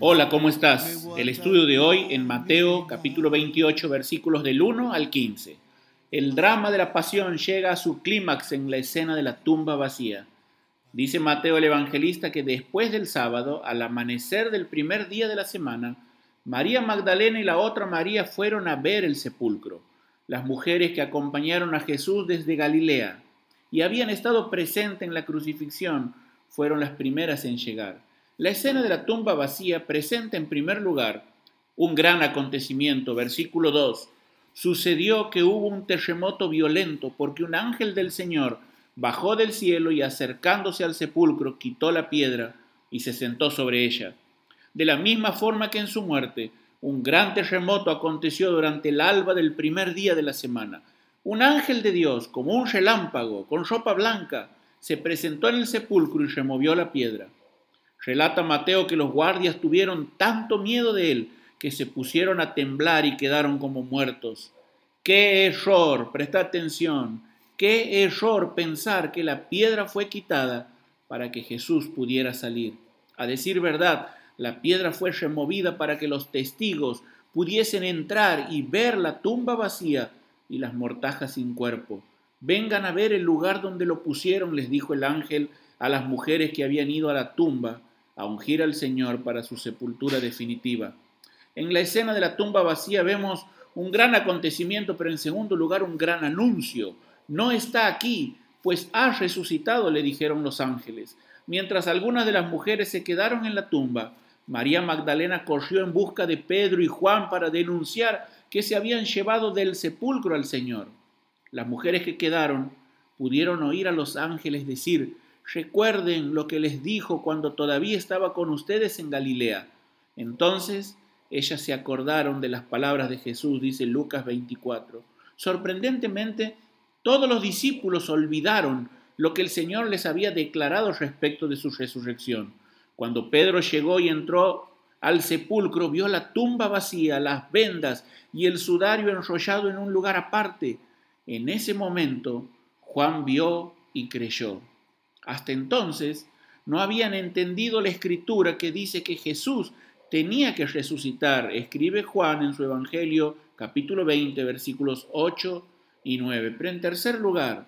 Hola, ¿cómo estás? El estudio de hoy en Mateo capítulo 28 versículos del 1 al 15. El drama de la pasión llega a su clímax en la escena de la tumba vacía. Dice Mateo el evangelista que después del sábado, al amanecer del primer día de la semana, María Magdalena y la otra María fueron a ver el sepulcro, las mujeres que acompañaron a Jesús desde Galilea y habían estado presentes en la crucifixión, fueron las primeras en llegar. La escena de la tumba vacía presenta en primer lugar un gran acontecimiento. Versículo 2. Sucedió que hubo un terremoto violento porque un ángel del Señor bajó del cielo y acercándose al sepulcro quitó la piedra y se sentó sobre ella. De la misma forma que en su muerte, un gran terremoto aconteció durante el alba del primer día de la semana. Un ángel de Dios, como un relámpago, con ropa blanca, se presentó en el sepulcro y removió la piedra. Relata Mateo que los guardias tuvieron tanto miedo de él que se pusieron a temblar y quedaron como muertos. ¡Qué error! Presta atención. ¡Qué error pensar que la piedra fue quitada para que Jesús pudiera salir! A decir verdad, la piedra fue removida para que los testigos pudiesen entrar y ver la tumba vacía y las mortajas sin cuerpo. Vengan a ver el lugar donde lo pusieron, les dijo el ángel a las mujeres que habían ido a la tumba a ungir al Señor para su sepultura definitiva. En la escena de la tumba vacía vemos un gran acontecimiento, pero en segundo lugar un gran anuncio. No está aquí, pues ha resucitado, le dijeron los ángeles. Mientras algunas de las mujeres se quedaron en la tumba, María Magdalena corrió en busca de Pedro y Juan para denunciar que se habían llevado del sepulcro al Señor. Las mujeres que quedaron pudieron oír a los ángeles decir, recuerden lo que les dijo cuando todavía estaba con ustedes en Galilea. Entonces ellas se acordaron de las palabras de Jesús, dice Lucas 24. Sorprendentemente, todos los discípulos olvidaron lo que el Señor les había declarado respecto de su resurrección. Cuando Pedro llegó y entró al sepulcro, vio la tumba vacía, las vendas y el sudario enrollado en un lugar aparte. En ese momento, Juan vio y creyó. Hasta entonces no habían entendido la escritura que dice que Jesús tenía que resucitar. Escribe Juan en su Evangelio capítulo 20 versículos 8 y 9. Pero en tercer lugar,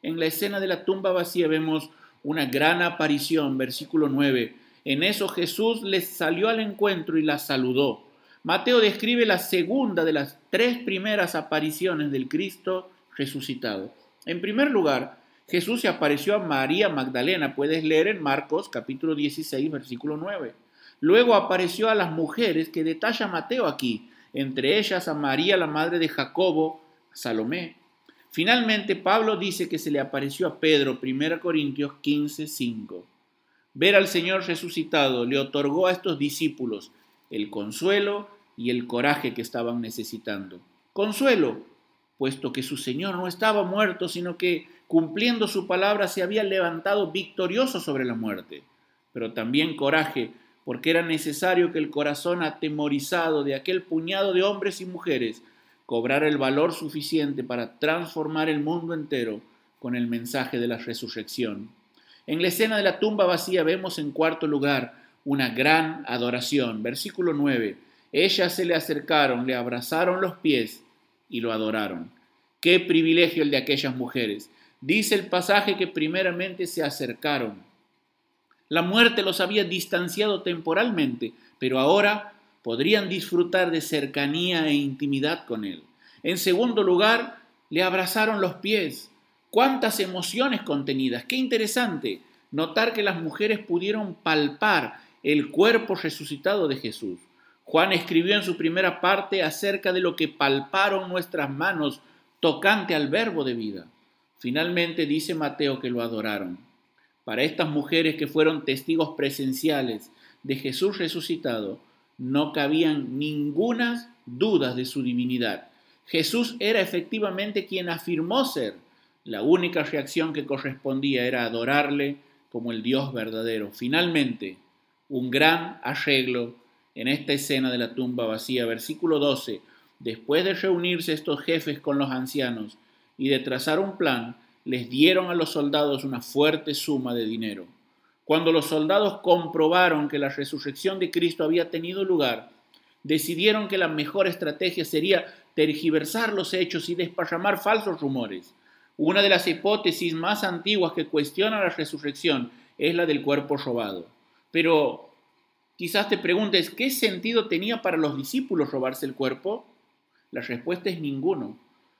en la escena de la tumba vacía vemos una gran aparición, versículo 9. En eso Jesús les salió al encuentro y la saludó. Mateo describe la segunda de las tres primeras apariciones del Cristo resucitado. En primer lugar, Jesús se apareció a María Magdalena, puedes leer en Marcos capítulo 16, versículo 9. Luego apareció a las mujeres que detalla Mateo aquí, entre ellas a María, la madre de Jacobo, Salomé. Finalmente, Pablo dice que se le apareció a Pedro, 1 Corintios 15, 5. Ver al Señor resucitado le otorgó a estos discípulos el consuelo y el coraje que estaban necesitando. Consuelo, puesto que su Señor no estaba muerto, sino que cumpliendo su palabra se había levantado victorioso sobre la muerte, pero también coraje, porque era necesario que el corazón atemorizado de aquel puñado de hombres y mujeres cobrara el valor suficiente para transformar el mundo entero con el mensaje de la resurrección. En la escena de la tumba vacía vemos en cuarto lugar una gran adoración. Versículo 9. Ellas se le acercaron, le abrazaron los pies y lo adoraron. Qué privilegio el de aquellas mujeres. Dice el pasaje que primeramente se acercaron. La muerte los había distanciado temporalmente, pero ahora podrían disfrutar de cercanía e intimidad con Él. En segundo lugar, le abrazaron los pies. Cuántas emociones contenidas. Qué interesante notar que las mujeres pudieron palpar el cuerpo resucitado de Jesús. Juan escribió en su primera parte acerca de lo que palparon nuestras manos tocante al verbo de vida. Finalmente dice Mateo que lo adoraron. Para estas mujeres que fueron testigos presenciales de Jesús resucitado, no cabían ninguna dudas de su divinidad. Jesús era efectivamente quien afirmó ser. La única reacción que correspondía era adorarle como el Dios verdadero. Finalmente, un gran arreglo en esta escena de la tumba vacía. Versículo 12. Después de reunirse estos jefes con los ancianos y de trazar un plan, les dieron a los soldados una fuerte suma de dinero. Cuando los soldados comprobaron que la resurrección de Cristo había tenido lugar, decidieron que la mejor estrategia sería tergiversar los hechos y desparramar falsos rumores. Una de las hipótesis más antiguas que cuestiona la resurrección es la del cuerpo robado. Pero quizás te preguntes, ¿qué sentido tenía para los discípulos robarse el cuerpo? La respuesta es ninguno.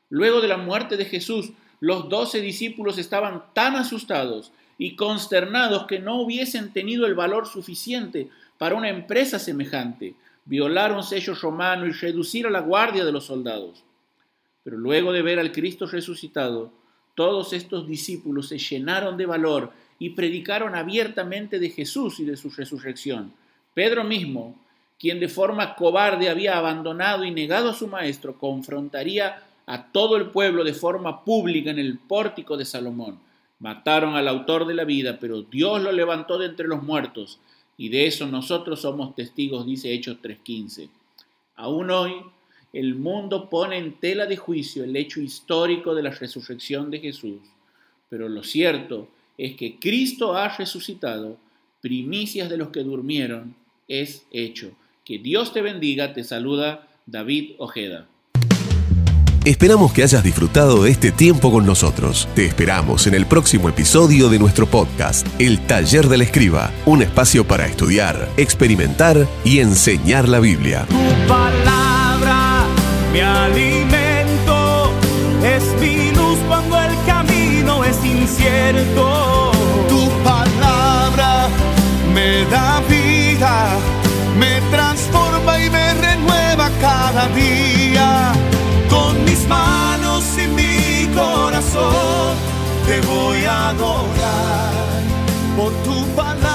Luego de la muerte de Jesús, los doce discípulos estaban tan asustados y consternados que no hubiesen tenido el valor suficiente para una empresa semejante, violar un sello romano y reducir a la guardia de los soldados. Pero luego de ver al Cristo resucitado, todos estos discípulos se llenaron de valor y predicaron abiertamente de Jesús y de su resurrección. Pedro mismo, quien de forma cobarde había abandonado y negado a su maestro, confrontaría a todo el pueblo de forma pública en el pórtico de Salomón. Mataron al autor de la vida, pero Dios lo levantó de entre los muertos, y de eso nosotros somos testigos, dice Hechos 3.15. Aún hoy, el mundo pone en tela de juicio el hecho histórico de la resurrección de Jesús, pero lo cierto es que Cristo ha resucitado, primicias de los que durmieron, es hecho. Que Dios te bendiga, te saluda David Ojeda. Esperamos que hayas disfrutado este tiempo con nosotros. Te esperamos en el próximo episodio de nuestro podcast, El Taller del Escriba, un espacio para estudiar, experimentar y enseñar la Biblia. Tu palabra, mi alimento, es mi luz cuando el camino es incierto. Tu palabra me da vida, me transforma y me renueva cada día. Con mis manos y mi corazón te voy a adorar. Por tu palabra